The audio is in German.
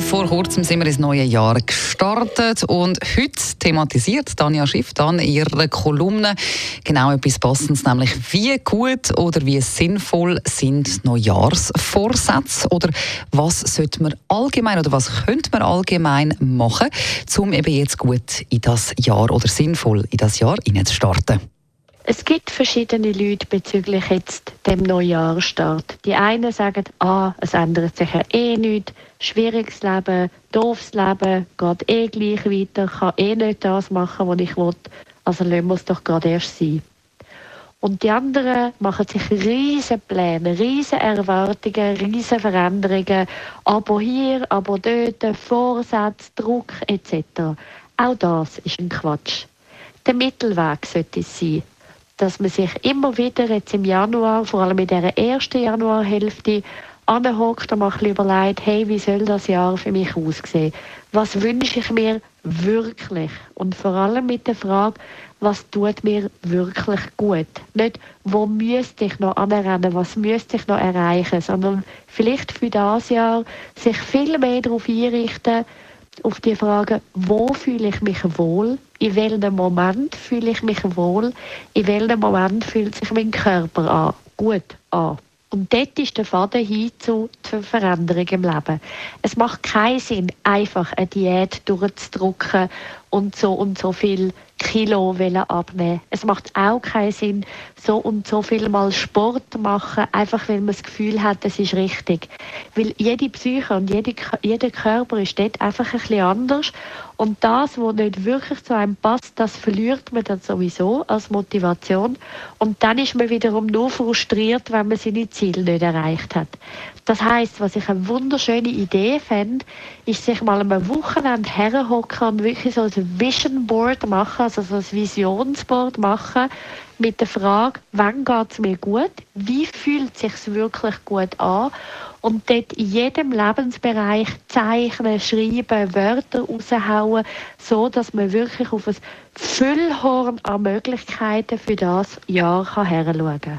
Vor kurzem sind wir ins neue Jahr gestartet und heute thematisiert Tanja Schiff dann in ihrer Kolumne genau etwas Passendes, nämlich wie gut oder wie sinnvoll sind Neujahrsvorsätze oder was sollte man allgemein oder was könnte man allgemein machen, um eben jetzt gut in das Jahr oder sinnvoll in das Jahr starten. Es gibt verschiedene Leute bezüglich jetzt dem Neujahrsstart. Die einen sagen, ah, es ändert sich ja eh nichts, schwieriges Leben, doofes Leben, geht eh gleich weiter, kann eh nicht das machen, was ich will, also lassen wir es doch gerade erst sein. Und die anderen machen sich riesen Pläne, riesen Erwartungen, riesen Veränderungen, aber hier, aber dort, Vorsätze, Druck etc. Auch das ist ein Quatsch. Der Mittelweg sollte es sein dass man sich immer wieder jetzt im Januar, vor allem in der ersten Januarhälfte, anhockt und mal überlegt, hey, wie soll das Jahr für mich aussehen? Was wünsche ich mir wirklich? Und vor allem mit der Frage, was tut mir wirklich gut? Nicht, wo müsste ich noch anrennen, was müsste ich noch erreichen, sondern vielleicht für das Jahr sich viel mehr darauf einrichten, auf die Frage, wo fühle ich mich wohl, in welchem Moment fühle ich mich wohl, in welchem Moment fühlt sich mein Körper an, gut an. Und dort ist der Faden hin zu zur Veränderung im Leben. Es macht keinen Sinn, einfach eine Diät durchzudrücken und so und so viel Kilo abnehmen Es macht auch keinen Sinn, so und so viel mal Sport machen, einfach weil man das Gefühl hat, es ist richtig. Weil jede Psyche und jede, jeder Körper ist dort einfach ein bisschen anders. Und das, was nicht wirklich zu einem passt, das verliert man dann sowieso als Motivation. Und dann ist man wiederum nur frustriert, wenn man seine Ziele nicht erreicht hat. Das heißt, was ich eine wunderschöne Idee fände, ist sich mal am Wochenende herhocken und wirklich so ein Vision Board machen, also so ein Visionsboard machen mit der Frage, wann geht es mir gut, wie fühlt es sich wirklich gut an und dort in jedem Lebensbereich zeichnen, schreiben, Wörter raushauen, so dass man wirklich auf ein Füllhorn an Möglichkeiten für das Jahr heranschauen kann.